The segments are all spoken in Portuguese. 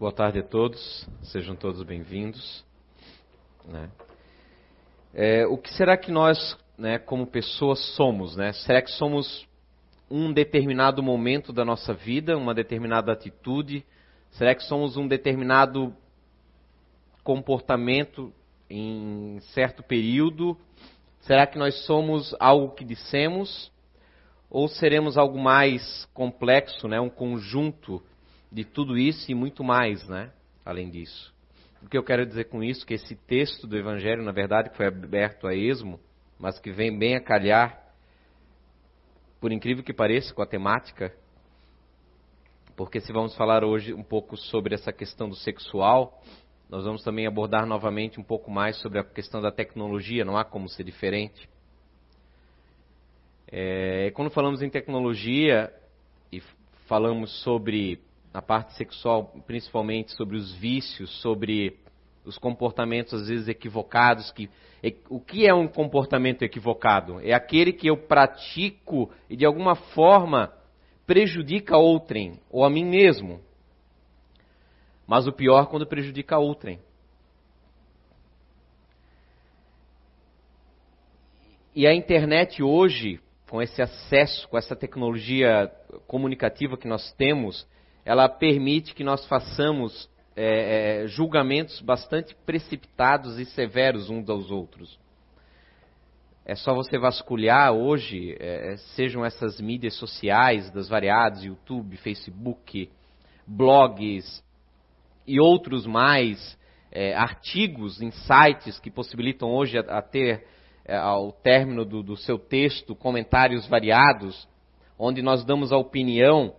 Boa tarde a todos, sejam todos bem-vindos. Né? É, o que será que nós, né, como pessoas, somos? Né? Será que somos um determinado momento da nossa vida, uma determinada atitude? Será que somos um determinado comportamento em certo período? Será que nós somos algo que dissemos? Ou seremos algo mais complexo, né? um conjunto de tudo isso e muito mais, né? Além disso. O que eu quero dizer com isso? Que esse texto do Evangelho, na verdade, que foi aberto a esmo, mas que vem bem a calhar, por incrível que pareça, com a temática, porque se vamos falar hoje um pouco sobre essa questão do sexual, nós vamos também abordar novamente um pouco mais sobre a questão da tecnologia, não há como ser diferente. É, quando falamos em tecnologia e falamos sobre na parte sexual, principalmente sobre os vícios, sobre os comportamentos às vezes equivocados. Que, o que é um comportamento equivocado? É aquele que eu pratico e de alguma forma prejudica outrem ou a mim mesmo. Mas o pior quando prejudica outrem. E a internet hoje, com esse acesso, com essa tecnologia comunicativa que nós temos, ela permite que nós façamos é, é, julgamentos bastante precipitados e severos uns aos outros. É só você vasculhar hoje, é, sejam essas mídias sociais das variadas, YouTube, Facebook, blogs e outros mais, é, artigos sites que possibilitam hoje a, a ter, é, ao término do, do seu texto, comentários variados, onde nós damos a opinião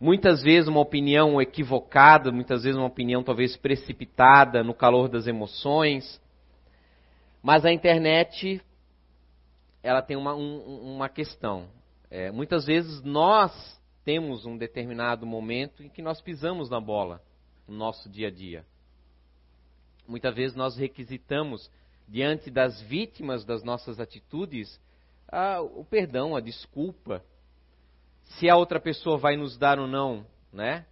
Muitas vezes uma opinião equivocada, muitas vezes uma opinião talvez precipitada no calor das emoções. Mas a internet, ela tem uma, um, uma questão. É, muitas vezes nós temos um determinado momento em que nós pisamos na bola no nosso dia a dia. Muitas vezes nós requisitamos, diante das vítimas das nossas atitudes, a, o perdão, a desculpa se a outra pessoa vai nos dar ou não, né?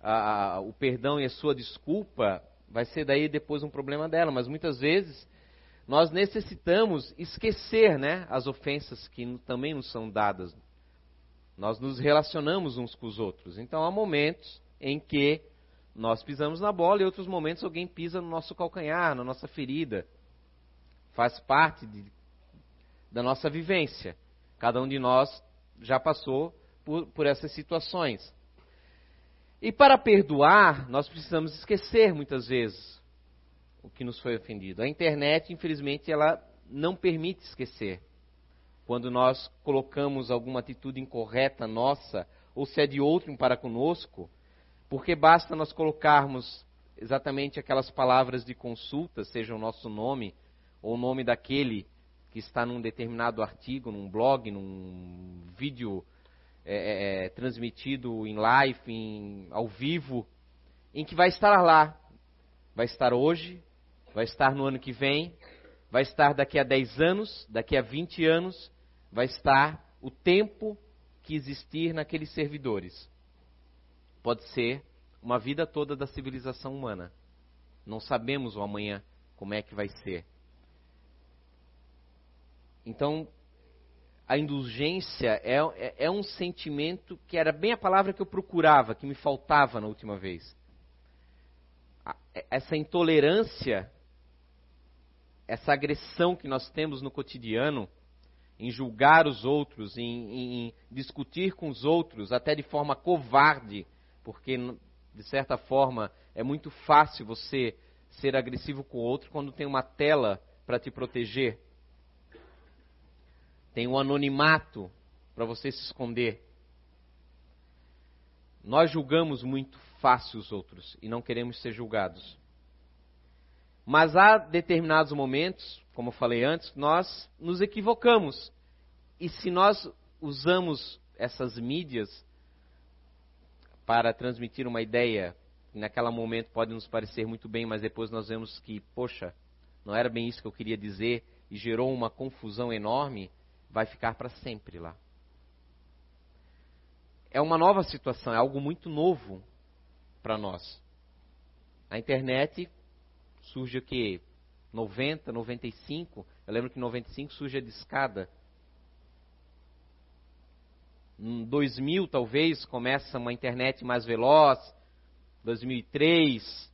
A, a, o perdão e a sua desculpa vai ser daí depois um problema dela, mas muitas vezes nós necessitamos esquecer, né, as ofensas que também nos são dadas. Nós nos relacionamos uns com os outros. Então há momentos em que nós pisamos na bola e outros momentos alguém pisa no nosso calcanhar, na nossa ferida. Faz parte de, da nossa vivência. Cada um de nós já passou por, por essas situações. E para perdoar, nós precisamos esquecer muitas vezes o que nos foi ofendido. A internet, infelizmente, ela não permite esquecer. Quando nós colocamos alguma atitude incorreta nossa, ou se é de outro para conosco, porque basta nós colocarmos exatamente aquelas palavras de consulta, seja o nosso nome ou o nome daquele que está num determinado artigo, num blog, num vídeo é, é, é, transmitido em live, em, ao vivo, em que vai estar lá. Vai estar hoje, vai estar no ano que vem, vai estar daqui a 10 anos, daqui a 20 anos, vai estar o tempo que existir naqueles servidores. Pode ser uma vida toda da civilização humana. Não sabemos o amanhã como é que vai ser. Então, a indulgência é, é, é, um sentimento que era bem a palavra que eu procurava, que me faltava na última vez. Essa intolerância, essa agressão que nós temos no cotidiano, em julgar os outros, em, em discutir com os outros, até de forma covarde, porque, de certa forma, é muito fácil você ser agressivo com o outro quando tem uma tela para te proteger tem um anonimato para você se esconder. Nós julgamos muito fácil os outros e não queremos ser julgados. Mas há determinados momentos, como eu falei antes, nós nos equivocamos. E se nós usamos essas mídias para transmitir uma ideia, que naquele momento pode nos parecer muito bem, mas depois nós vemos que, poxa, não era bem isso que eu queria dizer e gerou uma confusão enorme, vai ficar para sempre lá. É uma nova situação, é algo muito novo para nós. A internet surge o quê? 90, 95. Eu lembro que em 95 surge a discada. Em 2000, talvez, começa uma internet mais veloz. 2003,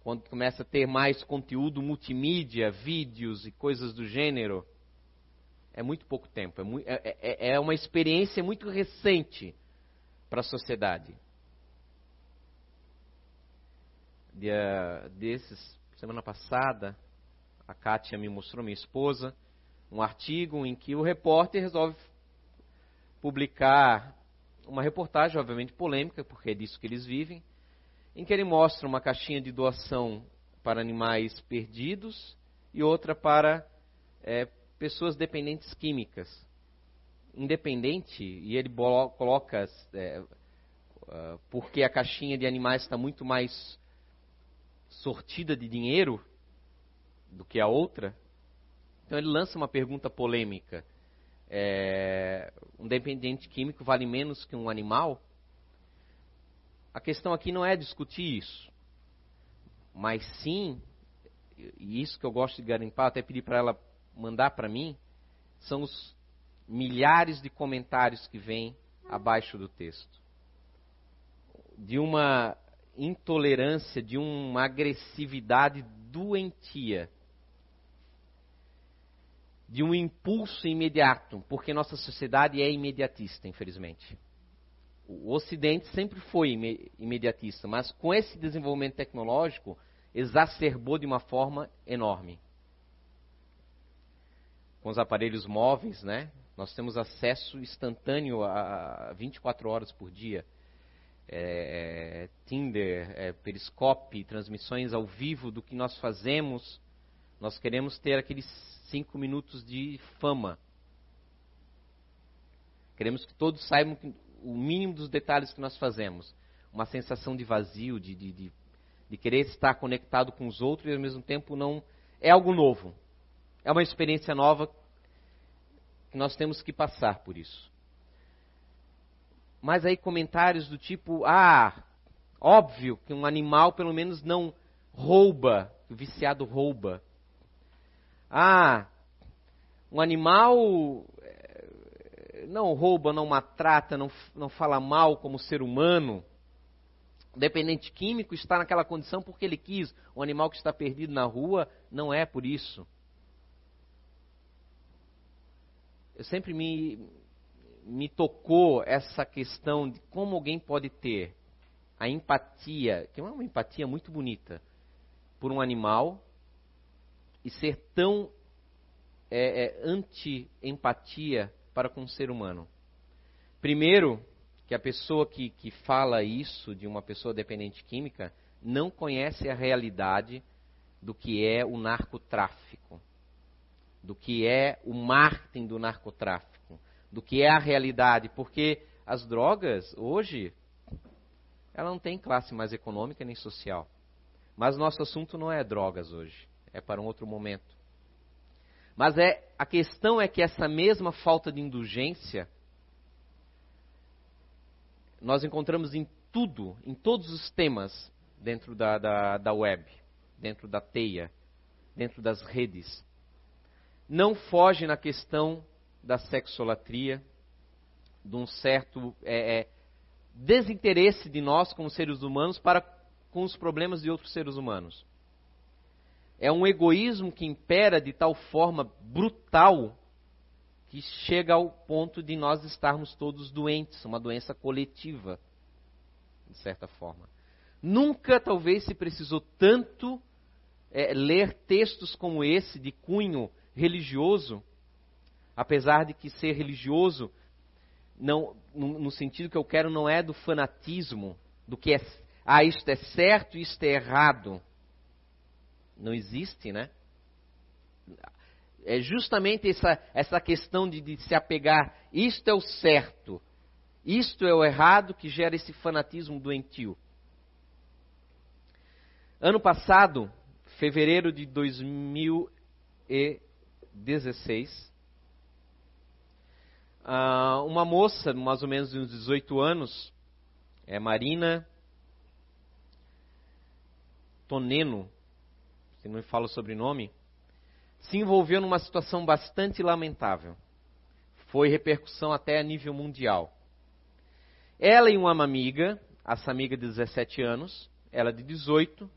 quando começa a ter mais conteúdo multimídia, vídeos e coisas do gênero. É muito pouco tempo. É, muito, é, é, é uma experiência muito recente para a sociedade. Dia desses, semana passada, a Kátia me mostrou, minha esposa, um artigo em que o repórter resolve publicar uma reportagem, obviamente polêmica, porque é disso que eles vivem, em que ele mostra uma caixinha de doação para animais perdidos e outra para é, pessoas dependentes químicas. Independente, e ele coloca é, uh, porque a caixinha de animais está muito mais sortida de dinheiro do que a outra. Então ele lança uma pergunta polêmica. É, um dependente químico vale menos que um animal? A questão aqui não é discutir isso, mas sim, e isso que eu gosto de garimpar, até pedir para ela mandar para mim são os milhares de comentários que vêm abaixo do texto. De uma intolerância, de uma agressividade doentia. De um impulso imediato, porque nossa sociedade é imediatista, infelizmente. O Ocidente sempre foi imediatista, mas com esse desenvolvimento tecnológico exacerbou de uma forma enorme com os aparelhos móveis, né? Nós temos acesso instantâneo a 24 horas por dia. É, é, Tinder, é, Periscope, transmissões ao vivo do que nós fazemos. Nós queremos ter aqueles cinco minutos de fama. Queremos que todos saibam o mínimo dos detalhes que nós fazemos. Uma sensação de vazio, de, de, de, de querer estar conectado com os outros e ao mesmo tempo não. É algo novo. É uma experiência nova que nós temos que passar por isso. Mas aí comentários do tipo: ah, óbvio que um animal pelo menos não rouba, o viciado rouba. Ah, um animal eh, não rouba, não maltrata, não, não fala mal como ser humano. O dependente químico está naquela condição porque ele quis. Um animal que está perdido na rua não é por isso. Eu sempre me, me tocou essa questão de como alguém pode ter a empatia, que é uma empatia muito bonita, por um animal e ser tão é, é, anti-empatia para com o ser humano. Primeiro, que a pessoa que, que fala isso de uma pessoa dependente química não conhece a realidade do que é o narcotráfico do que é o marketing do narcotráfico, do que é a realidade, porque as drogas hoje ela não tem classe mais econômica nem social. Mas nosso assunto não é drogas hoje, é para um outro momento. Mas é a questão é que essa mesma falta de indulgência nós encontramos em tudo, em todos os temas dentro da, da, da web, dentro da teia, dentro das redes não foge na questão da sexolatria, de um certo é, é, desinteresse de nós como seres humanos para com os problemas de outros seres humanos. É um egoísmo que impera de tal forma brutal que chega ao ponto de nós estarmos todos doentes, uma doença coletiva, de certa forma. Nunca, talvez, se precisou tanto é, ler textos como esse, de cunho religioso, apesar de que ser religioso, não, no, no sentido que eu quero, não é do fanatismo, do que é, ah, isto é certo e isto é errado. Não existe, né? É justamente essa, essa questão de, de se apegar, isto é o certo, isto é o errado, que gera esse fanatismo doentio. Ano passado, fevereiro de 2000 e 16. Uh, uma moça, mais ou menos de uns 18 anos, é Marina, Toneno, se não me fala o sobrenome, se envolveu numa situação bastante lamentável. Foi repercussão até a nível mundial. Ela e uma amiga, essa amiga de 17 anos, ela de 18,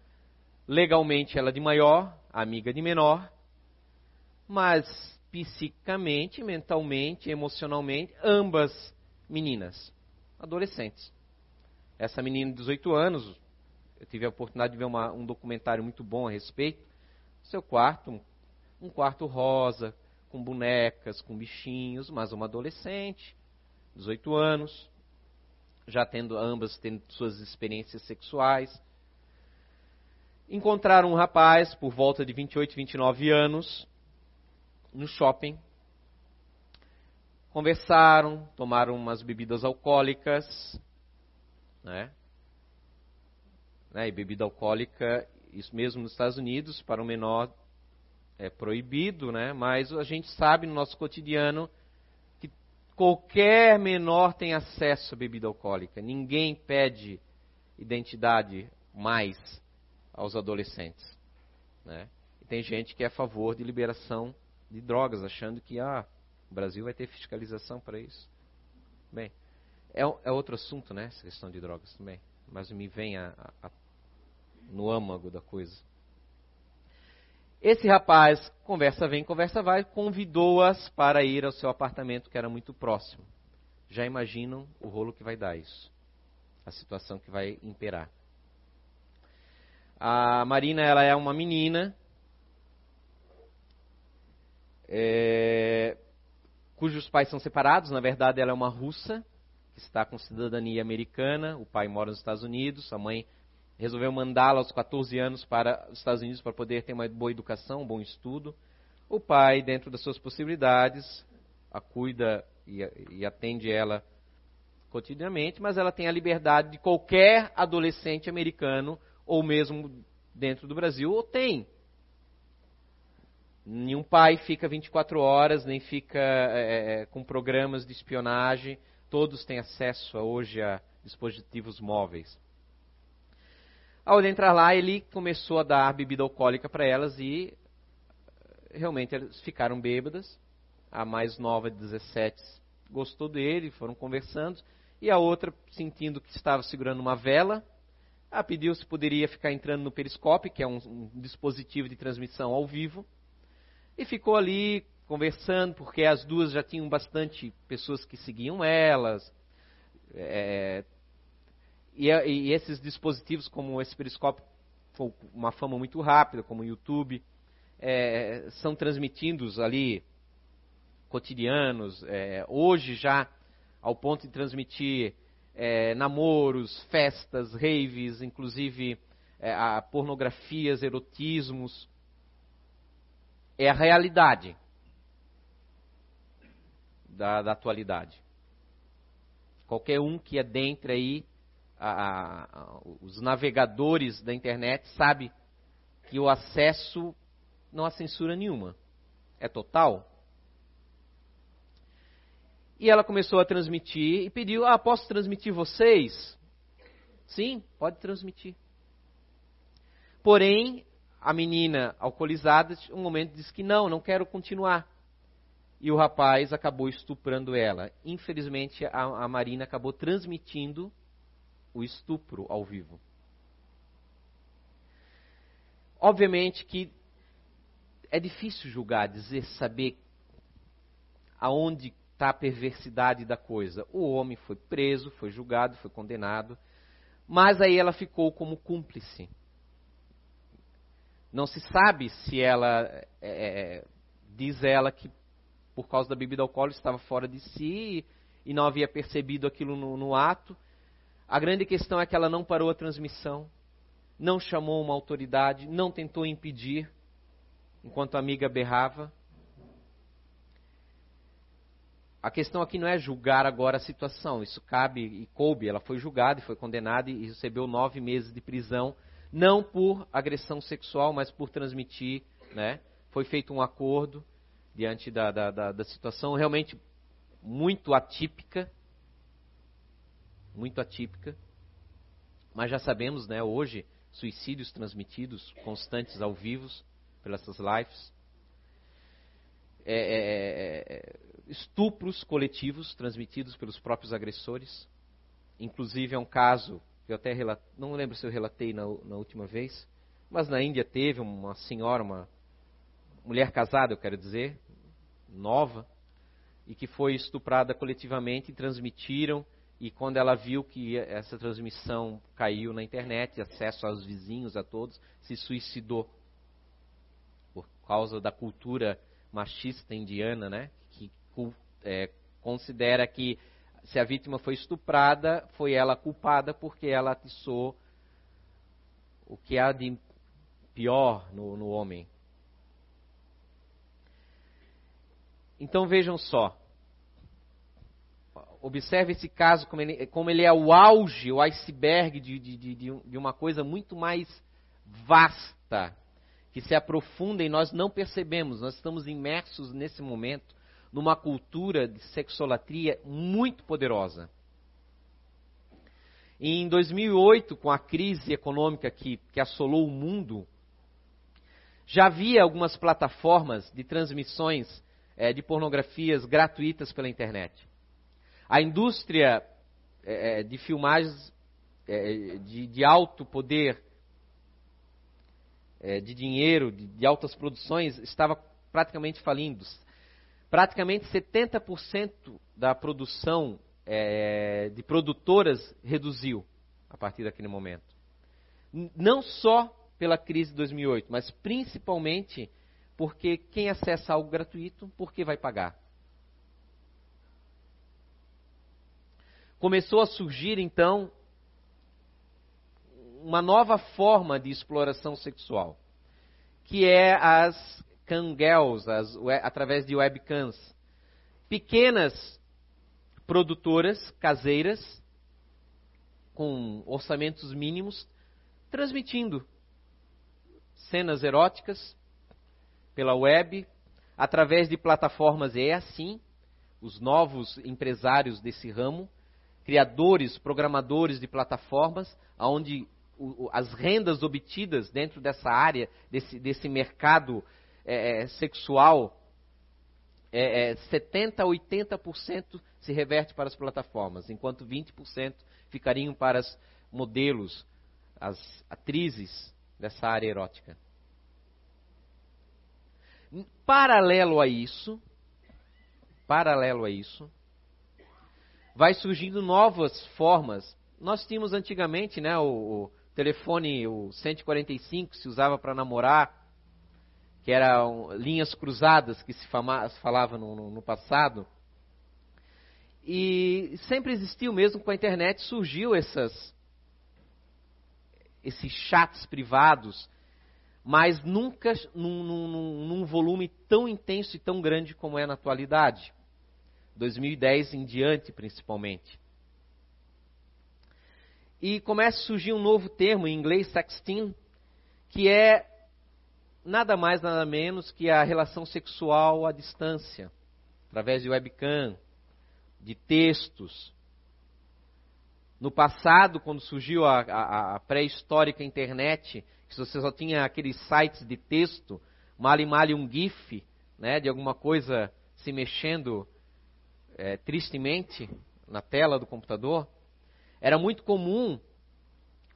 legalmente ela de maior, amiga de menor, mas psicamente, mentalmente, emocionalmente, ambas meninas, adolescentes. Essa menina de 18 anos, eu tive a oportunidade de ver uma, um documentário muito bom a respeito. Seu quarto, um quarto rosa, com bonecas, com bichinhos, mas uma adolescente, 18 anos, já tendo ambas tendo suas experiências sexuais. Encontraram um rapaz por volta de 28, 29 anos no shopping. Conversaram, tomaram umas bebidas alcoólicas, né? né? E bebida alcoólica, isso mesmo nos Estados Unidos, para o menor é proibido, né? Mas a gente sabe no nosso cotidiano que qualquer menor tem acesso à bebida alcoólica. Ninguém pede identidade mais aos adolescentes, né? E tem gente que é a favor de liberação de drogas, achando que ah, o Brasil vai ter fiscalização para isso. Bem, é, é, outro assunto, né? Essa questão de drogas também. Mas me vem a, a, a, no âmago da coisa. Esse rapaz, conversa vem, conversa vai, convidou-as para ir ao seu apartamento que era muito próximo. Já imaginam o rolo que vai dar isso? A situação que vai imperar. A Marina, ela é uma menina é, cujos pais são separados. Na verdade, ela é uma russa que está com cidadania americana. O pai mora nos Estados Unidos, a mãe resolveu mandá-la aos 14 anos para os Estados Unidos para poder ter uma boa educação, um bom estudo. O pai, dentro das suas possibilidades, a cuida e, e atende ela cotidianamente, mas ela tem a liberdade de qualquer adolescente americano ou mesmo dentro do Brasil, ou tem Nenhum pai fica 24 horas, nem fica é, é, com programas de espionagem. Todos têm acesso hoje a dispositivos móveis. Ao entrar lá, ele começou a dar bebida alcoólica para elas e realmente elas ficaram bêbadas. A mais nova, de 17, gostou dele, foram conversando. E a outra, sentindo que estava segurando uma vela, a pediu se poderia ficar entrando no periscópio, que é um, um dispositivo de transmissão ao vivo e ficou ali conversando, porque as duas já tinham bastante pessoas que seguiam elas. É, e, e, esses dispositivos, como esse periscópio, com uma fama muito rápida, como o YouTube, é, são transmitidos ali cotidianos. É, hoje já ao ponto de transmitir é, namoros, festas, raves, inclusive é, pornografias, erotismos é a realidade da, da atualidade. Qualquer um que adentre aí, a, a, os navegadores da internet, sabe que o acesso não há censura nenhuma. É total. E ela começou a transmitir e pediu: Ah, posso transmitir vocês? Sim, pode transmitir. Porém, a menina alcoolizada, um momento disse que não, não quero continuar. E o rapaz acabou estuprando ela. Infelizmente, a, a Marina acabou transmitindo o estupro ao vivo. Obviamente que é difícil julgar, dizer, saber aonde está a perversidade da coisa. O homem foi preso, foi julgado, foi condenado, mas aí ela ficou como cúmplice. Não se sabe se ela, é, é, diz ela que por causa da bebida alcoólica estava fora de si e não havia percebido aquilo no, no ato. A grande questão é que ela não parou a transmissão, não chamou uma autoridade, não tentou impedir, enquanto a amiga berrava. A questão aqui não é julgar agora a situação, isso cabe e coube. Ela foi julgada e foi condenada e recebeu nove meses de prisão não por agressão sexual, mas por transmitir, né? Foi feito um acordo diante da, da, da, da situação realmente muito atípica, muito atípica, mas já sabemos, né, hoje, suicídios transmitidos constantes ao vivo pelas suas lives, é, é, é, estupros coletivos transmitidos pelos próprios agressores. Inclusive é um caso eu até relatei, não lembro se eu relatei na, na última vez, mas na Índia teve uma senhora, uma mulher casada, eu quero dizer, nova, e que foi estuprada coletivamente e transmitiram e quando ela viu que essa transmissão caiu na internet, acesso aos vizinhos, a todos, se suicidou. Por causa da cultura machista indiana, né? Que é, considera que se a vítima foi estuprada, foi ela culpada porque ela atiçou o que há de pior no, no homem. Então vejam só, Observe esse caso como ele, como ele é o auge, o iceberg de, de, de, de uma coisa muito mais vasta, que se aprofunda e nós não percebemos. Nós estamos imersos nesse momento numa cultura de sexolatria muito poderosa. Em 2008, com a crise econômica que, que assolou o mundo, já havia algumas plataformas de transmissões é, de pornografias gratuitas pela internet. A indústria é, de filmagens é, de, de, alto poder, de dinheiro, de, de, altas produções, estava praticamente falindo. Praticamente 70% da produção é, de produtoras reduziu a partir daquele momento. Não só pela crise de 2008, mas principalmente porque quem acessa algo gratuito, por que vai pagar? começou a surgir então uma nova forma de exploração sexual, que é as cangirls, as, através de webcams. Pequenas produtoras caseiras, com orçamentos mínimos, transmitindo cenas eróticas pela web, através de plataformas, é assim, os novos empresários desse ramo criadores, programadores de plataformas, onde as rendas obtidas dentro dessa área, desse, desse mercado é, é sexual, é, é, 70% a 80% se reverte para as plataformas, enquanto 20% ficariam para os modelos, as atrizes dessa área erótica. Paralelo a isso, paralelo a isso, vai surgindo novas formas. Nós tínhamos antigamente, né, o, o telefone, o 145, se usava para namorar, que eram linhas cruzadas que se falava no, no, no passado. E sempre existiu, mesmo com a internet, surgiu essas, esses chats privados, mas nunca num, num, num, volume tão intenso e tão grande como é na atualidade. 2010 em diante, principalmente. E começa a surgir um novo termo, em inglês, sexting, que é nada mais, nada menos que a relação sexual à distância, através de webcam, de textos. No passado, quando surgiu a, a, a pré-histórica internet, que você só tinha aqueles sites de texto, mal e mal um GIF, né, de alguma coisa se mexendo é, tristemente na tela do computador, era muito comum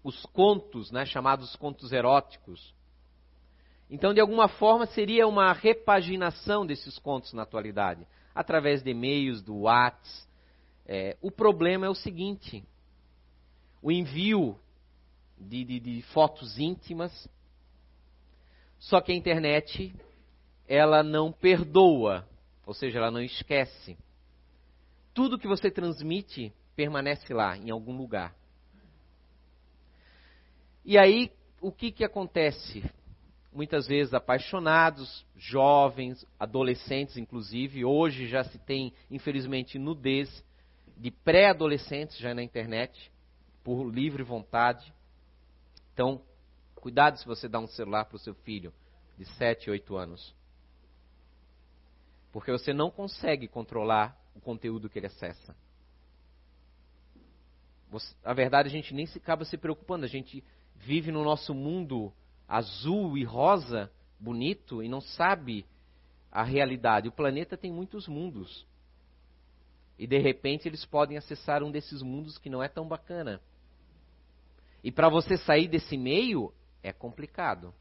os contos, né, chamados contos eróticos. Então, de alguma forma, seria uma repaginação desses contos na atualidade, através de e-mails, do WhatsApp. É, o problema é o seguinte: o envio de, de, de fotos íntimas, só que a internet ela não perdoa, ou seja, ela não esquece tudo que você transmite permanece lá, em algum lugar. E aí, o que, que acontece? Muitas vezes apaixonados, jovens, adolescentes, inclusive, hoje já se tem, infelizmente, nudez de pré-adolescentes já na internet, por livre vontade. Então, cuidado se você dá um celular para o seu filho de 7, 8 anos. Porque você não consegue controlar o conteúdo que ele acessa. Você, a verdade, a gente nem se acaba se preocupando, a gente vive no nosso mundo azul e rosa, bonito, e não sabe a realidade. O planeta tem muitos mundos. E de repente eles podem acessar um desses mundos que não é tão bacana. E para você sair desse meio é complicado.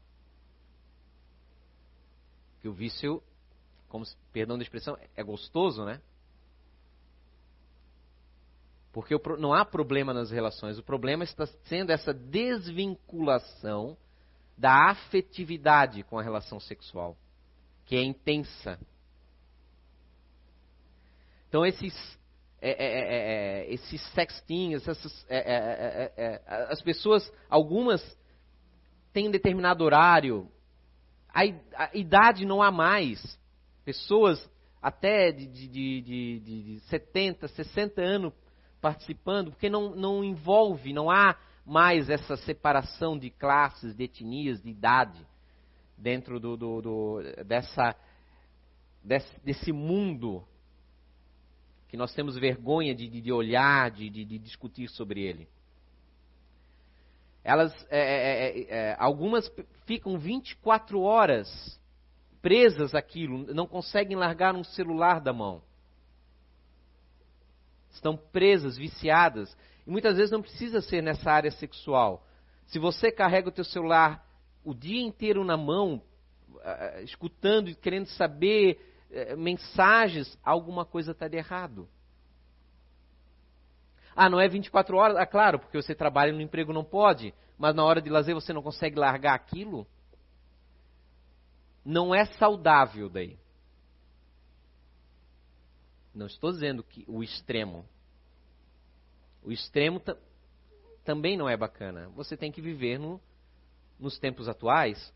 Que o vício, como perdão da expressão, é gostoso, né? Porque não há problema nas relações, o problema está sendo essa desvinculação da afetividade com a relação sexual, que é intensa. Então, esses, é, é, é, é esses sextinhos, essas, é, é, as pessoas, algumas têm um determinado horário, a, a, idade não há mais. Pessoas até de, de, de, de, de 70, 60 anos participando, porque não, não envolve, não há mais essa separação de classes, de etnias, de idade dentro do, do, do dessa, desse, desse, mundo que nós temos vergonha de, de olhar, de, de, de, discutir sobre ele. Elas, é, é, é, é algumas ficam 24 horas presas àquilo, não conseguem largar um celular da mão estão presas, viciadas. E muitas vezes não precisa ser nessa área sexual. Se você carrega o teu celular o dia inteiro na mão, uh, escutando e querendo saber uh, mensagens, alguma coisa está de errado. Ah, não é 24 horas? Ah, claro, porque você trabalha no emprego não pode, mas na hora de lazer você não consegue largar aquilo? Não é saudável daí. Não estou dizendo que o extremo. O extremo também não é bacana. Você tem que viver no, nos tempos atuais.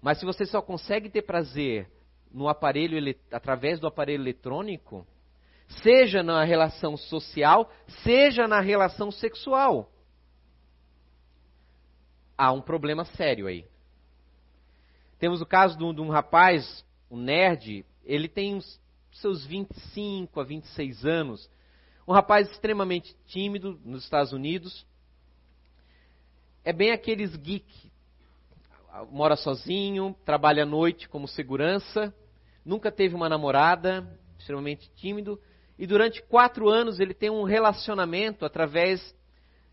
Mas se você só consegue ter prazer no aparelho através do aparelho eletrônico, seja na relação social, seja na relação sexual, há um problema sério aí. Temos o caso de um, rapaz, um nerd, ele tem uns seus 25 a 26 anos. Um rapaz extremamente tímido nos Estados Unidos. É bem aqueles geek. Mora sozinho, trabalha à noite como segurança, nunca teve uma namorada, extremamente tímido. E durante quatro anos ele tem um relacionamento através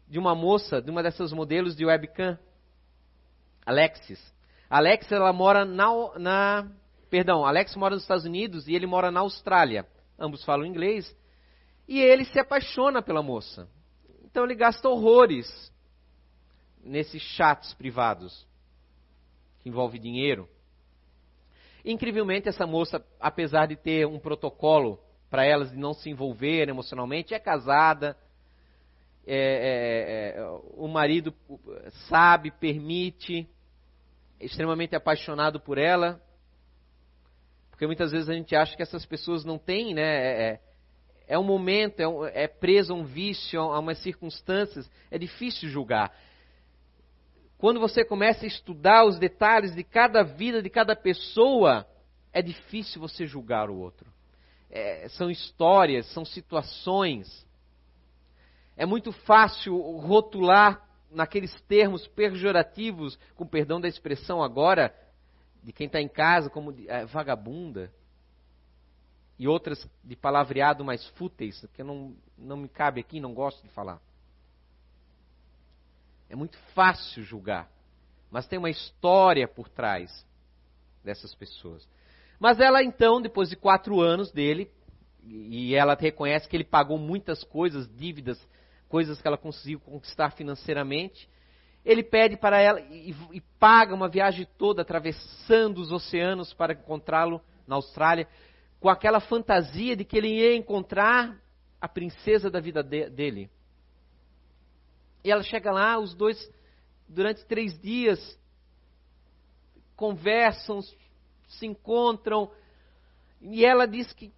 de uma moça, de uma dessas modelos de webcam, Alexis. Alexis, ela mora na, na Perdão, Alex mora nos Estados Unidos e ele mora na Austrália. Ambos falam inglês. E ele se apaixona pela moça. Então ele gasta horrores nesses chats privados que envolve dinheiro. Incrivelmente, essa moça, apesar de ter um protocolo para elas de não se envolverem emocionalmente, é casada. É, é, é, o marido sabe, permite, é extremamente apaixonado por ela, porque muitas vezes a gente acha que essas pessoas não têm, né? É, um momento, é, um, é preso a um vício, a umas circunstâncias, é difícil julgar. Quando você começa a estudar os detalhes de cada vida, de cada pessoa, é difícil você julgar o outro. É, são histórias, são situações. É muito fácil rotular naqueles termos pejorativos, com perdão da expressão agora, de quem está em casa como é, vagabunda, e outras de palavreado mais fúteis, que não, não me cabe aqui, não gosto de falar. É muito fácil julgar, mas tem uma história por trás dessas pessoas. Mas ela então, depois de quatro anos dele, e ela reconhece que ele pagou muitas coisas, dívidas, coisas que ela conseguiu conquistar financeiramente, ele pede para ela e, e paga uma viagem toda atravessando os oceanos para encontrá-lo na Austrália, com aquela fantasia de que ele ia encontrar a princesa da vida de, dele. E ela chega lá, os dois, durante três dias, conversam, se encontram, e ela diz que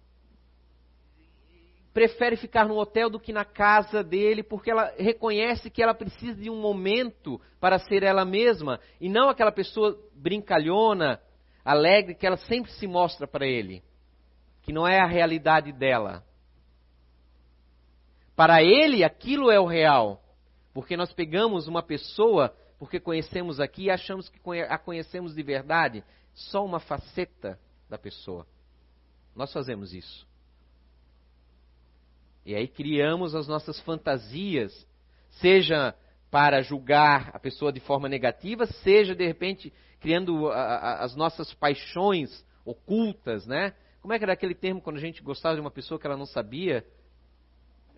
prefere ficar no hotel do que na casa dele, porque ela reconhece que ela precisa de um momento para ser ela mesma e não aquela pessoa brincalhona, alegre que ela sempre se mostra para ele, que não é a realidade dela. Para ele, aquilo é o real, Porque nós pegamos uma pessoa, porque conhecemos aqui e achamos que a conhecemos de verdade, só uma faceta da pessoa. Nós fazemos isso. E aí criamos as nossas fantasias, seja para julgar a pessoa de forma negativa, seja de repente criando a, a, as nossas paixões ocultas, né? Como é que era aquele termo quando a gente gostava de uma pessoa que ela não sabia?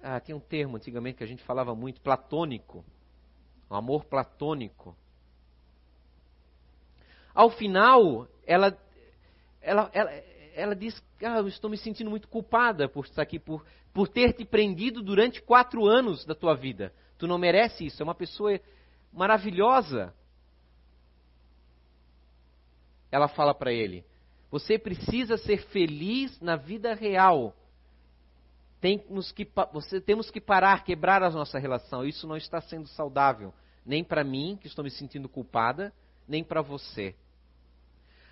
Ah, tinha um termo antigamente que a gente falava muito, platônico. Um amor platônico. Ao final, ela, ela, ela, ela diz: ah, eu estou me sentindo muito culpada por estar aqui, por, por ter te prendido durante quatro anos da tua vida. Tu não merece isso. É uma pessoa maravilhosa. Ela fala para ele: Você precisa ser feliz na vida real. Temos que, você, temos que parar, quebrar a nossa relação. Isso não está sendo saudável. Nem para mim, que estou me sentindo culpada, nem para você.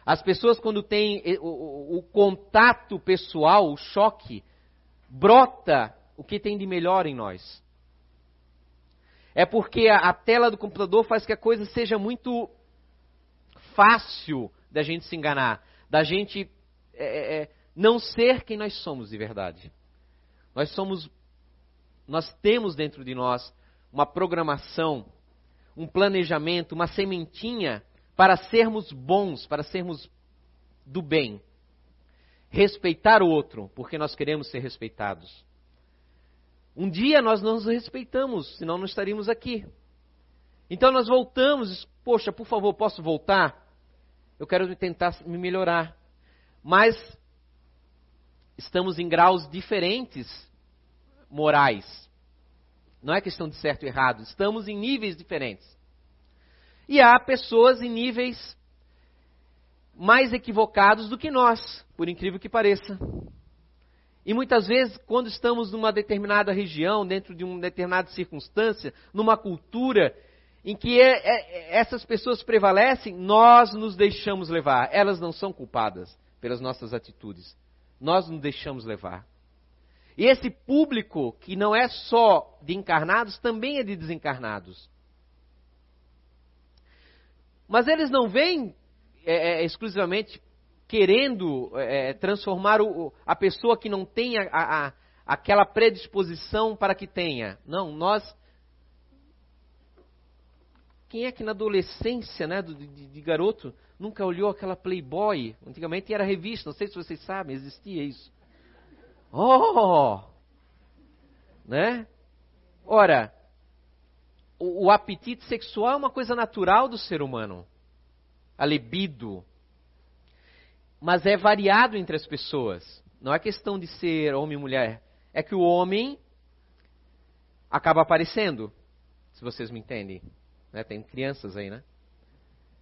As pessoas, quando têm o, o, o, contato pessoal, o choque, brota o que tem de melhor em nós. É porque a, a tela do computador faz que a coisa seja muito fácil da gente se enganar, da gente é, é, é, não ser quem nós somos de verdade. Nós somos, nós temos dentro de nós uma programação, um planejamento, uma sementinha para sermos bons, para sermos do bem. Respeitar o outro, porque nós queremos ser respeitados. Um dia nós não nos respeitamos, senão não estaríamos aqui. Então nós voltamos, poxa, por favor, posso voltar? Eu quero tentar me melhorar. Mas estamos em graus diferentes morais. Não é questão de certo e errado, estamos em níveis diferentes. E há pessoas em níveis mais equivocados do que nós, por incrível que pareça. E muitas vezes, quando estamos numa determinada região, dentro de uma determinada circunstância, numa cultura em que é, é, essas pessoas prevalecem, nós nos deixamos levar. Elas não são culpadas pelas nossas atitudes. Nós nos deixamos levar. E esse público, que não é só de encarnados, também é de desencarnados. Mas eles não vêm é, é, exclusivamente querendo é, transformar o, a pessoa que não tem a, a, aquela predisposição para que tenha. Não, nós. Quem é que na adolescência, né, de, de garoto, nunca olhou aquela Playboy? Antigamente era revista, não sei se vocês sabem, existia isso. Oh! Né? Ora, o, o apetite sexual é uma coisa natural do ser humano. A libido. Mas é variado entre as pessoas. Não é questão de ser homem e mulher. É que o homem acaba aparecendo. Se vocês me entendem. Né? Tem crianças aí, né?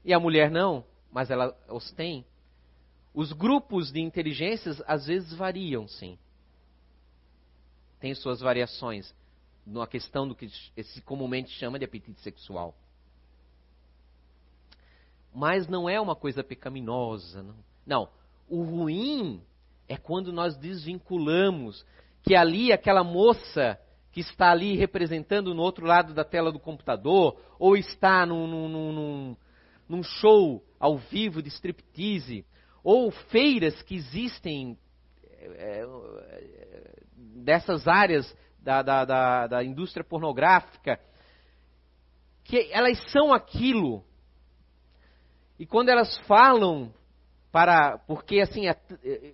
E a mulher não, mas ela os tem. Os grupos de inteligências às vezes variam, sim. Tem suas variações numa questão do que se comumente chama de apetite sexual. Mas não é uma coisa pecaminosa. Não. não. O ruim é quando nós desvinculamos que ali aquela moça que está ali representando no outro lado da tela do computador, ou está num, num, num, num show ao vivo de striptease, ou feiras que existem é, é, dessas áreas da, da, da, da indústria pornográfica, que elas são aquilo. E quando elas falam para. Porque assim,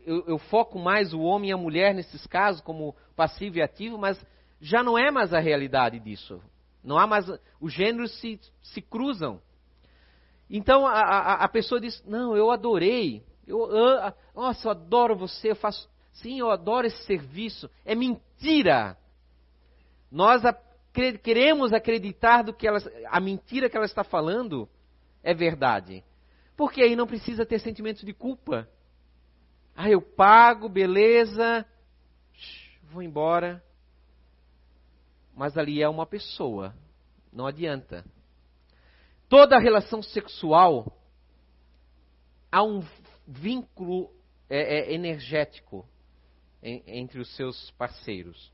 eu, eu, foco mais o homem e a mulher nesses casos como passivo e ativo, mas já não é mais a realidade disso. Não há mais. Os gêneros se, se cruzam. Então a, a, a pessoa diz: Não, eu adorei. Eu, nossa, eu adoro você, eu faço. Sim, eu adoro esse serviço. É mentira. Nós queremos acreditar do que ela, a mentira que ela está falando é verdade. Porque aí não precisa ter sentimentos de culpa. Ah, eu pago, beleza, vou embora. Mas ali é uma pessoa, não adianta. Toda relação sexual há um vínculo é, é, energético em, entre os seus parceiros.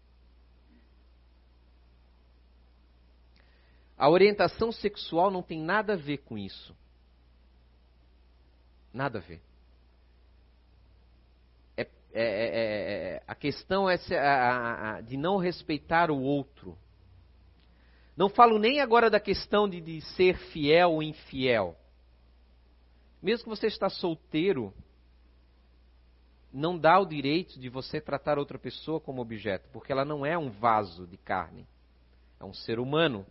A orientação sexual não tem nada a ver com isso. Nada a ver. É, é, é, é a questão é a, a, de não respeitar o outro. Não falo nem agora da questão de, de ser fiel ou infiel. Mesmo que você está solteiro, não dá o direito de você tratar outra pessoa como objeto, porque ela não é um vaso de carne, é um ser humano.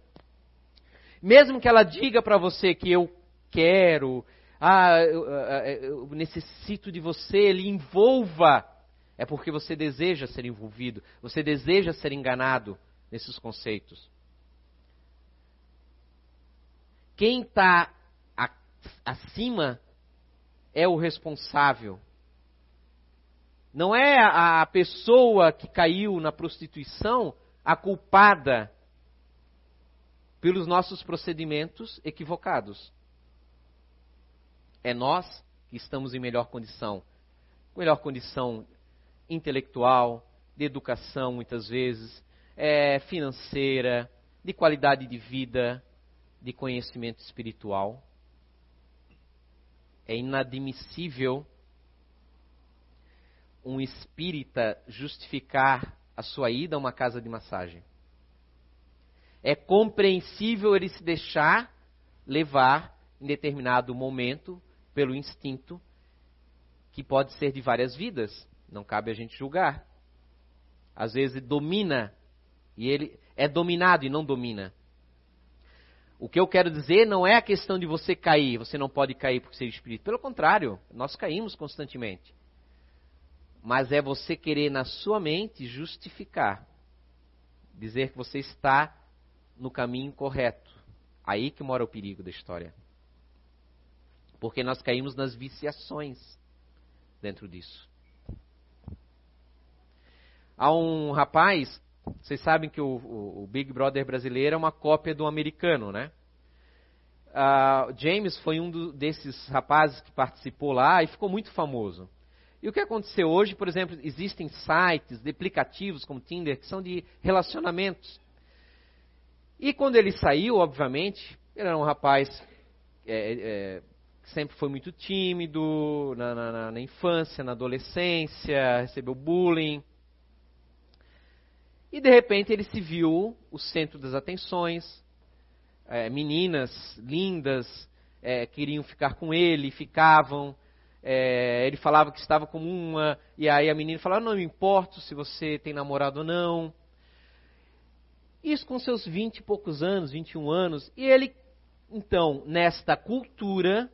Mesmo que ela diga para você que eu quero, ah, eu, eu necessito de você, ele envolva, é porque você deseja ser envolvido, você deseja ser enganado nesses conceitos. Quem está acima é o responsável. Não é a pessoa que caiu na prostituição a culpada pelos nossos procedimentos equivocados. É nós que estamos em melhor condição. Melhor condição intelectual, de educação, muitas vezes, é, financeira, de qualidade de vida, de conhecimento espiritual. É inadmissível um espírita justificar a sua ida a uma casa de massagem. É compreensível ele se deixar levar em determinado momento pelo instinto que pode ser de várias vidas. Não cabe a gente julgar. Às vezes domina e ele é dominado e não domina. O que eu quero dizer não é a questão de você cair, você não pode cair por ser espírito. Pelo contrário, nós caímos constantemente. Mas é você querer na sua mente justificar, dizer que você está no caminho correto. Aí que mora o perigo da história. Porque nós caímos nas viciações dentro disso. Há um rapaz, vocês sabem que o, o, o Big Brother brasileiro é uma cópia do americano, né? Uh, James foi um do, desses rapazes que participou lá e ficou muito famoso. E o que aconteceu hoje, por exemplo, existem sites, aplicativos como Tinder que são de relacionamentos. E quando ele saiu, obviamente, ele era um rapaz é, é, sempre foi muito tímido na, na, na, infância, na adolescência, recebeu bullying. E de repente ele se viu o centro das atenções, é, meninas lindas é, queriam ficar com ele, ficavam. É, ele falava que estava com uma, e aí a menina falava: Não me importo se você tem namorado ou não. Isso com seus vinte e poucos anos, 21 anos. E ele, então, nesta cultura,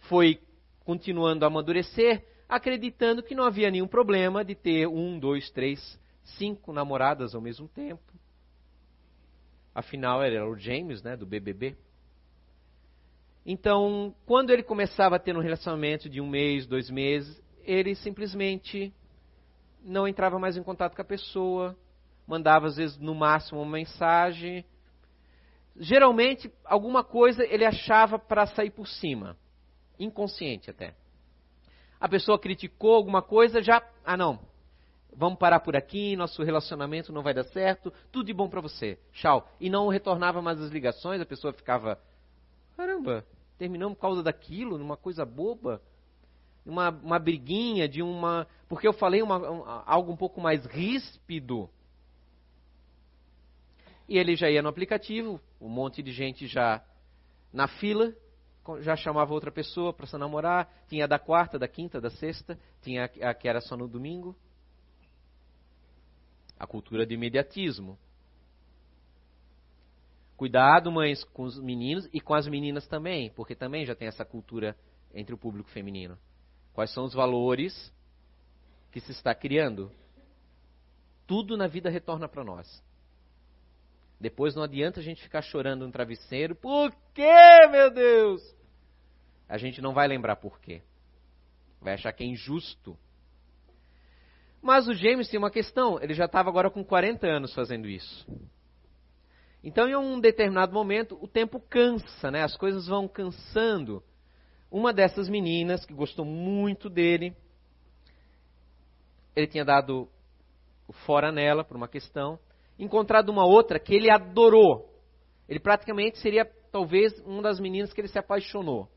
foi continuando a amadurecer, acreditando que não havia nenhum problema de ter um, dois, três, cinco namoradas ao mesmo tempo. Afinal, era o James, né, do BBB. Então, quando ele começava a ter um relacionamento de um mês, dois meses, ele simplesmente não entrava mais em contato com a pessoa, mandava às vezes no máximo uma mensagem. Geralmente, alguma coisa ele achava para sair por cima, inconsciente até. A pessoa criticou alguma coisa, já, ah não, vamos parar por aqui, nosso relacionamento não vai dar certo, tudo de bom para você, tchau. E não retornava mais as ligações, a pessoa ficava, caramba, terminamos por causa daquilo, numa coisa boba, uma, uma briguinha, de uma, porque eu falei uma, um, algo um pouco mais ríspido. E ele já ia no aplicativo, um monte de gente já na fila, já chamava outra pessoa para se namorar, tinha da quarta, da quinta, da sexta, tinha a que era só no domingo a cultura do imediatismo. Cuidado, mães, com os meninos e com as meninas também, porque também já tem essa cultura entre o público feminino. Quais são os valores que se está criando? Tudo na vida retorna para nós. Depois não adianta a gente ficar chorando no travesseiro. Por quê, meu Deus? A gente não vai lembrar por quê. Vai achar que é injusto mas o James tem uma questão, ele já estava agora com 40 anos fazendo isso. Então, em um determinado momento, o tempo cansa, né? as coisas vão cansando. Uma dessas meninas, que gostou muito dele, ele tinha dado fora nela por uma questão, encontrado uma outra que ele adorou. Ele praticamente seria talvez uma das meninas que ele se apaixonou.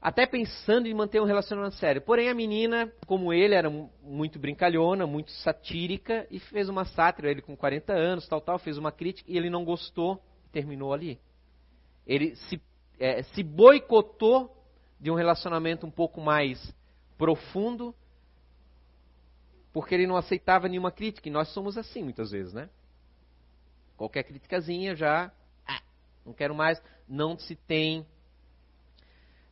Até pensando em manter um relacionamento sério. Porém, a menina, como ele, era muito brincalhona, muito satírica e fez uma sátira. Ele, com 40 anos, tal, tal, fez uma crítica e ele não gostou e terminou ali. Ele se, é, se boicotou de um relacionamento um pouco mais profundo porque ele não aceitava nenhuma crítica. E nós somos assim muitas vezes, né? Qualquer criticazinha já. Ah, não quero mais. Não se tem.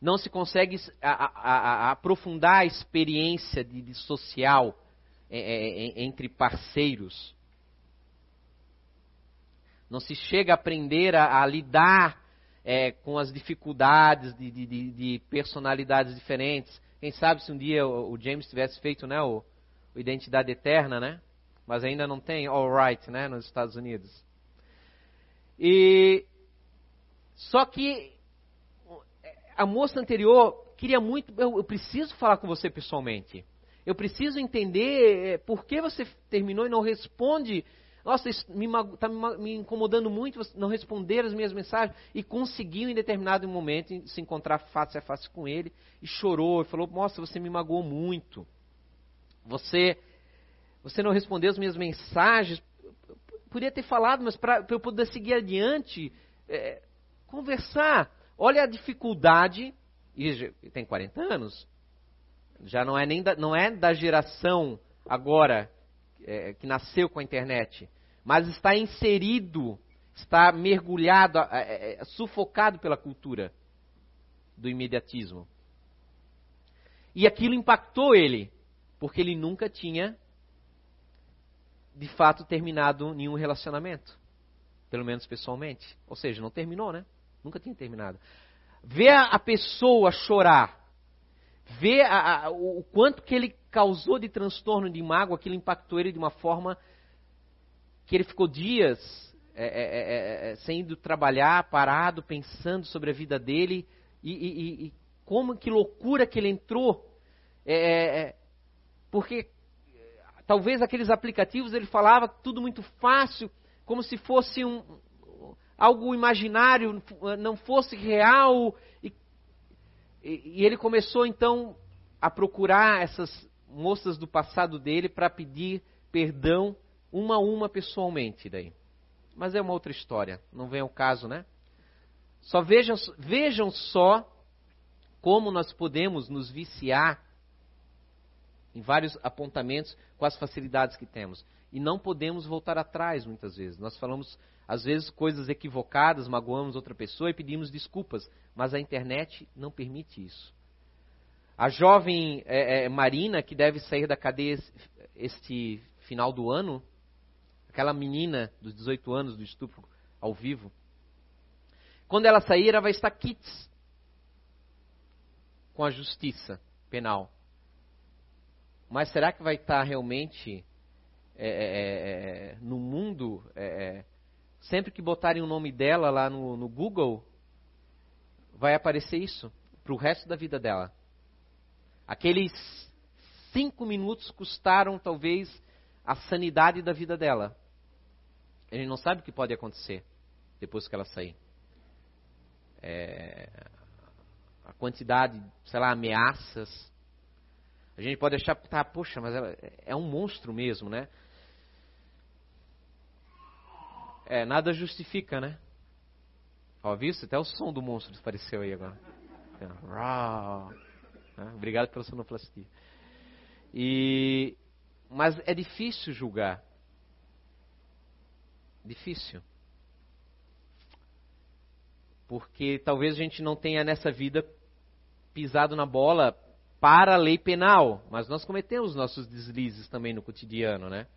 Não se consegue a, a, a, aprofundar a experiência de, de social é, é, é, entre parceiros. Não se chega a aprender a, lidar é, com as dificuldades de, de, de, personalidades diferentes. Quem sabe se um dia o, o James tivesse feito né, o, o Identidade Eterna, né? Mas ainda não tem All Right, né, nos Estados Unidos. E só que a moça anterior queria muito, eu, eu preciso falar com você pessoalmente. Eu preciso entender é, por que você terminou e não responde. Nossa, isso está me, me, incomodando muito não responder as minhas mensagens. E conseguiu, em determinado momento, se encontrar face a face com ele. E chorou e falou: Nossa, você me magoou muito. Você, você não respondeu as minhas mensagens podia ter falado, mas para eu poder seguir adiante, é, conversar. Olha a dificuldade, e tem 40 anos, já não é nem da, não é da geração agora é, que nasceu com a internet, mas está inserido, está mergulhado, é, é, sufocado pela cultura do imediatismo. E aquilo impactou ele, porque ele nunca tinha de fato terminado nenhum relacionamento. Pelo menos pessoalmente. Ou seja, não terminou, né? Nunca tinha terminado. Ver a, pessoa chorar, ver a, a, o quanto que ele causou de transtorno, de mágoa, aquilo impactou ele de uma forma que ele ficou dias é, é, é, é sem indo trabalhar, parado, pensando sobre a vida dele e, e, e como que loucura que ele entrou. É, é, porque talvez aqueles aplicativos ele falava tudo muito fácil, como se fosse um, algo imaginário, não fosse real. E, e ele começou então a procurar essas moças do passado dele para pedir perdão uma a uma pessoalmente daí. Mas é uma outra história, não vem ao caso, né? Só vejam, vejam só como nós podemos nos viciar em vários apontamentos com as facilidades que temos. E não podemos voltar atrás muitas vezes. Nós falamos, às vezes, coisas equivocadas, magoamos outra pessoa e pedimos desculpas, mas a internet não permite isso. A jovem é, é, Marina, que deve sair da cadeia este final do ano, aquela menina dos 18 anos do estupro ao vivo, quando ela sair, ela vai estar kits com a justiça penal. Mas será que vai estar realmente é, é, é, é no mundo? É, é, sempre que botarem o nome dela lá no, no Google, vai aparecer isso para o resto da vida dela. Aqueles cinco minutos custaram talvez a sanidade da vida dela. A gente não sabe o que pode acontecer depois que ela sair. É, a quantidade, sei lá, ameaças, a gente pode achar, tá, poxa, mas é um monstro mesmo, né? É, nada justifica, né? Ó, viu? Até o som do monstro apareceu aí agora. Né? Obrigado pela sonoplastia. E, mas é difícil julgar. Difícil. Porque talvez a gente não tenha nessa vida pisado na bola para a lei penal, mas nós cometemos nossos deslizes também no cotidiano, né?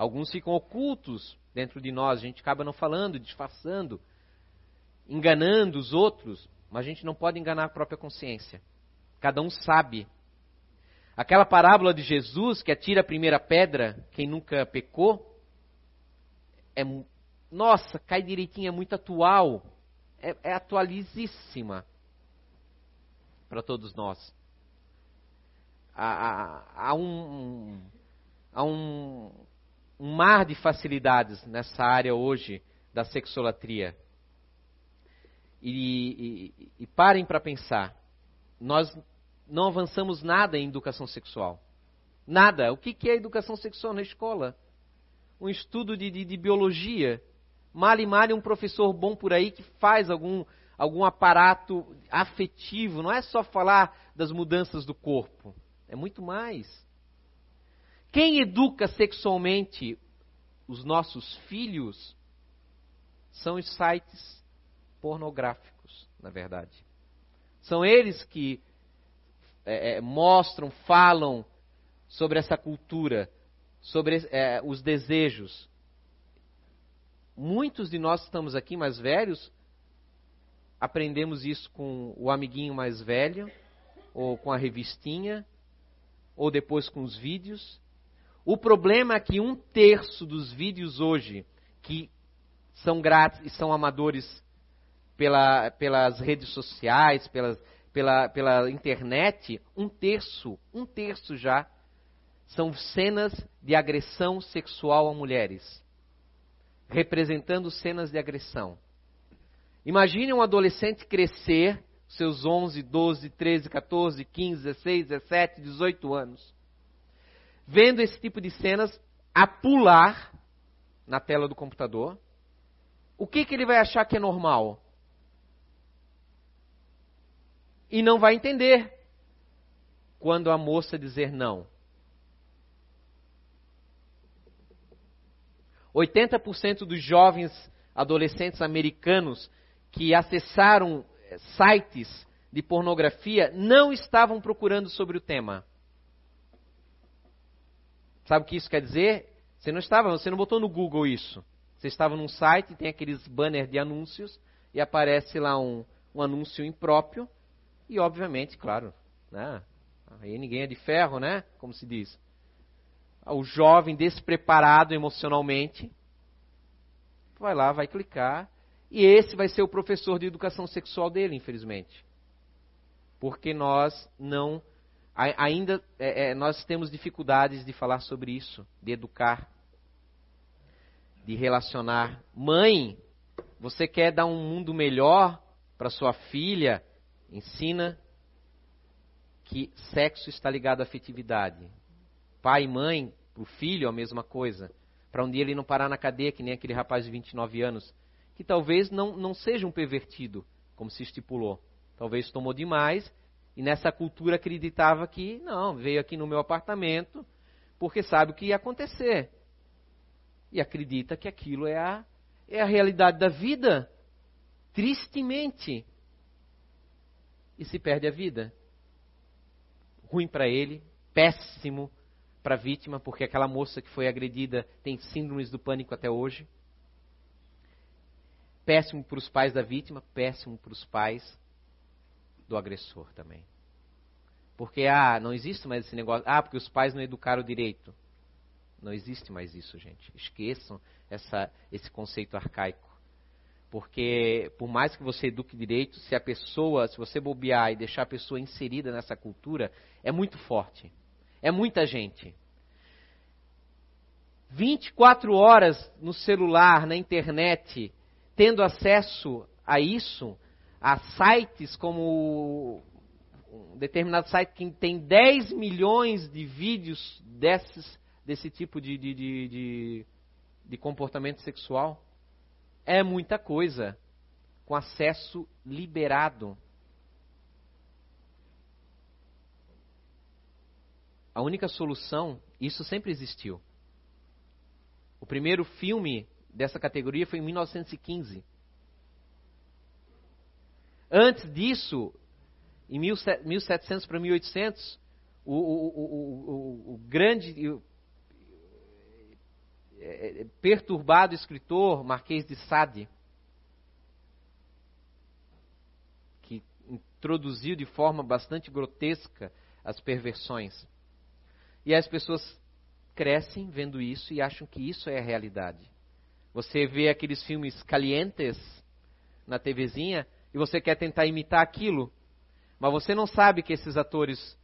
Alguns ficam ocultos dentro de nós, a gente acaba não falando, disfarçando, enganando os outros, mas a gente não pode enganar a própria consciência. Cada um sabe. Aquela parábola de Jesus que atira a primeira pedra, quem nunca pecou, é nossa, cai direitinho, é muito atual, é, é atualizíssima para todos nós há, há, um, há um, um mar de facilidades nessa área hoje, da sexolatria. E, e, e parem para pensar. Nós não avançamos nada em educação sexual. Nada. O que, que é educação sexual na escola? Um estudo de, de, de biologia. Male, male um professor bom por aí que faz algum, algum aparato afetivo. Não é só falar das mudanças do corpo. É muito mais. Quem educa sexualmente os nossos filhos são os sites pornográficos, na verdade. São eles que é, é, mostram, falam sobre essa cultura, sobre é, os desejos. Muitos de nós que estamos aqui mais velhos aprendemos isso com o amiguinho mais velho, ou com a revistinha, ou depois com os vídeos. O problema é que um terço dos vídeos hoje, que são grátis e são amadores pela, pelas redes sociais, pela, pela internet, um terço, um terço já, são cenas de agressão sexual a mulheres. Representando cenas de agressão. Imagine um adolescente crescer, seus 11, 12, 13, 14, 15, 16, 17, 18 anos, vendo esse tipo de cenas a pular na tela do computador. O que, que ele vai achar que é normal? e não vai entender quando a moça dizer não. 80% dos jovens adolescentes americanos que acessaram sites de pornografia não estavam procurando sobre o tema. Sabe o que isso quer dizer? Você não estava, você não botou no Google isso. Você estava num site, tem aqueles banners de anúncios e aparece lá um, um anúncio impróprio e, obviamente, claro, né? aí ninguém é de ferro, né? Como se diz. O jovem despreparado emocionalmente vai lá, vai clicar, e esse vai ser o professor de educação sexual dele, infelizmente. Porque nós não. Ainda é, é, nós temos dificuldades de falar sobre isso, de educar, de relacionar. Mãe, você quer dar um mundo melhor para sua filha? ensina que sexo está ligado à afetividade. Pai e mãe, para o filho, a mesma coisa. Para um dia ele não parar na cadeia, que nem aquele rapaz de 29 anos, que talvez não, não seja um pervertido, como se estipulou. Talvez tomou demais e nessa cultura acreditava que, não, veio aqui no meu apartamento porque sabe o que ia acontecer. E acredita que aquilo é a, é a realidade da vida. Tristemente, e se perde a vida. Ruim para ele, péssimo para a vítima, porque aquela moça que foi agredida tem síndromes do pânico até hoje. Péssimo para os pais da vítima, péssimo para os pais do agressor também. Porque, ah, não existe mais esse negócio. Ah, porque os pais não educaram direito. Não existe mais isso, gente. Esqueçam essa, esse conceito arcaico. Porque por mais que você eduque direito, se a pessoa, se você bobear e deixar a pessoa inserida nessa cultura, é muito forte. É muita gente. 24 horas no celular, na internet, tendo acesso a isso, a sites como um determinado site que tem 10 milhões de vídeos desses, desse tipo de, de, de, de comportamento sexual. É muita coisa com acesso liberado. A única solução, isso sempre existiu. O primeiro filme dessa categoria foi em 1915. Antes disso, em 1700 para 1800, o, o, o, o, grande é, é, perturbado escritor Marquês de Sade, que introduziu de forma bastante grotesca as perversões. E as pessoas crescem vendo isso e acham que isso é a realidade. Você vê aqueles filmes calientes na TVzinha e você quer tentar imitar aquilo, mas você não sabe que esses atores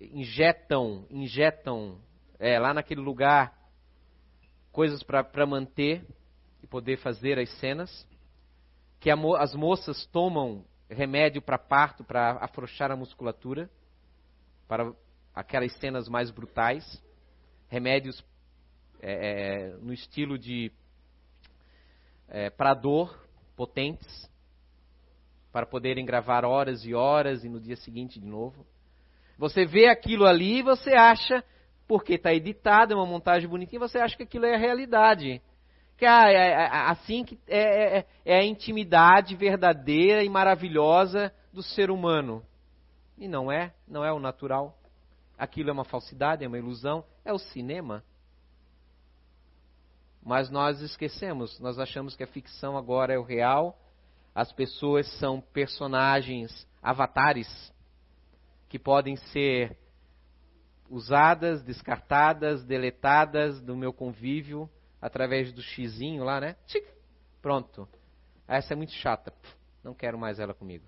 injetam, injetam é, lá naquele lugar coisas para manter, poder fazer as cenas, que as moças tomam remédio para parto, para afrouxar a musculatura, para aquelas cenas mais brutais, remédios é, é no estilo de é, para dor, potentes, para poderem gravar horas e horas e no dia seguinte de novo. Você vê aquilo ali e você acha, porque está editado, é uma montagem bonitinha, você acha que aquilo é a realidade. Que ah, é, é, é assim que é, é, é a intimidade verdadeira e maravilhosa do ser humano. E não é, não é o natural. Aquilo é uma falsidade, é uma ilusão, é o cinema. Mas nós esquecemos, nós achamos que a ficção agora é o real, as pessoas são personagens, avatares, que podem ser usadas, descartadas, deletadas do meu convívio através do xizinho lá, né? Pronto. Essa é muito chata. Não quero mais ela comigo.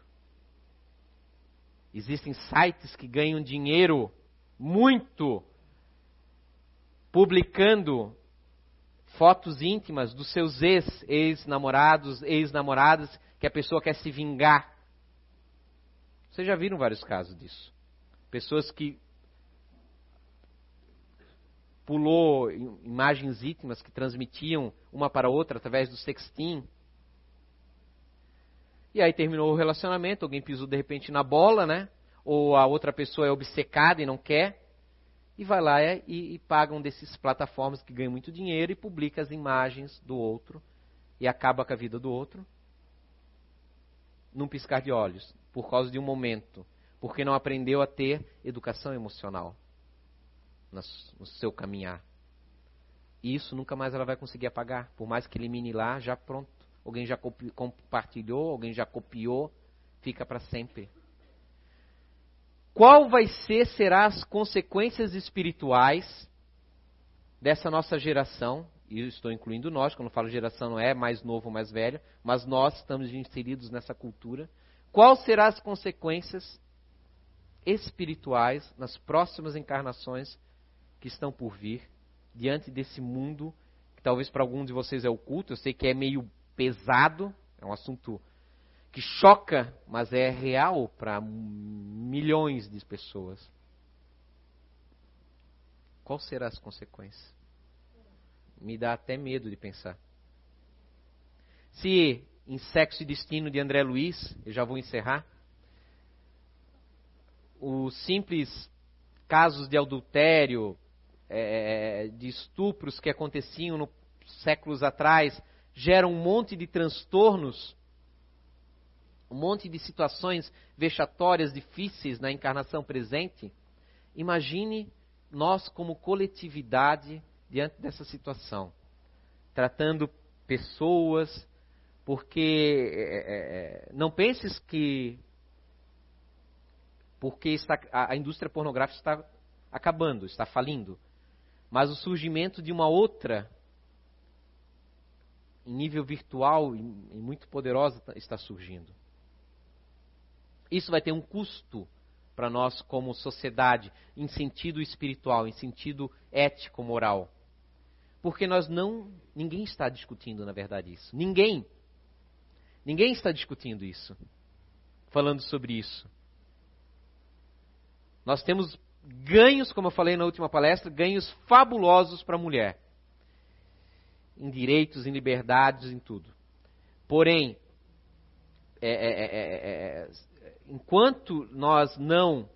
Existem sites que ganham dinheiro muito publicando fotos íntimas dos seus ex, ex-namorados, ex-namoradas, que a pessoa quer se vingar. Vocês já viram vários casos disso. Pessoas que pulou imagens íntimas que transmitiam uma para outra através do sexting. E aí terminou o relacionamento, alguém pisou de repente na bola, né? Ou a outra pessoa é obcecada e não quer e vai lá e, paga um desses plataformas que ganha muito dinheiro e publica as imagens do outro e acaba com a vida do outro num piscar de olhos, por causa de um momento, porque não aprendeu a ter educação emocional no seu caminhar. E isso nunca mais ela vai conseguir apagar, por mais que elimine lá, já pronto. Alguém já compartilhou, alguém já copiou, fica para sempre qual vai ser será as consequências espirituais dessa nossa geração, e estou incluindo nós, quando falo geração não é mais novo ou mais velho, mas nós estamos inseridos nessa cultura. Qual serão as consequências espirituais nas próximas encarnações que estão por vir, diante desse mundo, que talvez para algum de vocês é oculto, eu sei que é meio pesado, é um assunto que choca, mas é real para milhões de pessoas. Qual serão as consequências? Me dá até medo de pensar. Se em Sexo e Destino de André Luiz, eu já vou encerrar, os simples casos de adultério, é, de estupros que aconteciam no, séculos atrás, geram um monte de transtornos um monte de situações vexatórias, difíceis na encarnação presente, imagine nós como coletividade diante dessa situação, tratando pessoas, porque é, é, é não penses que porque está, a, a indústria pornográfica está acabando, está falindo, mas o surgimento de uma outra em nível virtual e muito poderosa está surgindo. Isso vai ter um custo para nós como sociedade, em sentido espiritual, em sentido ético, moral. Porque nós não. Ninguém está discutindo, na verdade, isso. Ninguém. Ninguém está discutindo isso. Falando sobre isso. Nós temos ganhos, como eu falei na última palestra, ganhos fabulosos para a mulher. Em direitos, em liberdades, em tudo. Porém, é, é, é, enquanto nós não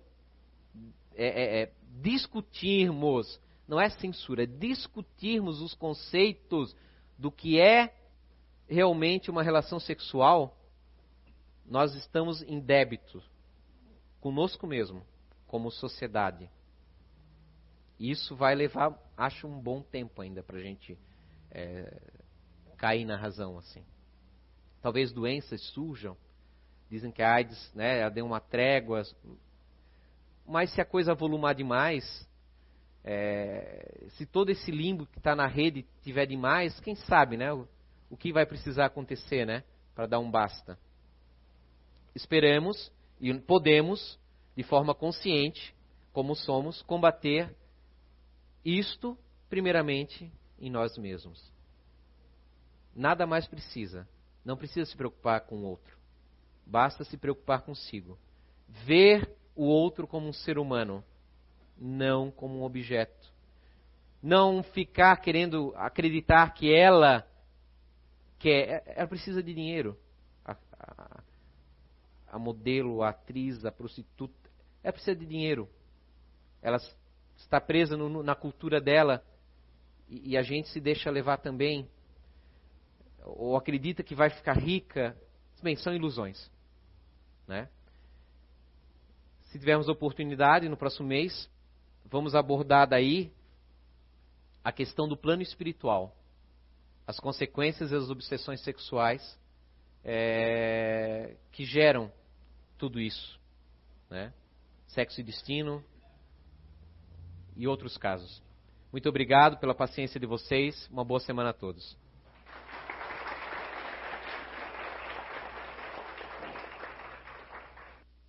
é, é, é, discutirmos, não é censura, é discutirmos os conceitos do que é realmente uma relação sexual, nós estamos em débito conosco mesmo, como sociedade. Isso vai levar, acho, um bom tempo ainda para a gente é, cair na razão assim. Talvez doenças surjam Dizem que a AIDS né, deu uma trégua. Mas se a coisa volumar demais, é, se todo esse limbo que está na rede tiver demais, quem sabe né, o, o que vai precisar acontecer né, para dar um basta. Esperamos e podemos, de forma consciente, como somos, combater isto, primeiramente, em nós mesmos. nada mais precisa. Não precisa se preocupar com o outro. Basta se preocupar consigo. Ver o outro como um ser humano, não como um objeto. Não ficar querendo acreditar que ela quer. Ela precisa de dinheiro. A, a, a modelo, a atriz, a prostituta. Ela precisa de dinheiro. Ela está presa no, na cultura dela e, e a gente se deixa levar também. Ou acredita que vai ficar rica. Bem, são ilusões. Né? Se tivermos oportunidade no próximo mês, vamos abordar daí a questão do plano espiritual, as consequências das obsessões sexuais é, que geram tudo isso, né? Sexo e destino e outros casos. Muito obrigado pela paciência de vocês. Uma boa semana a todos.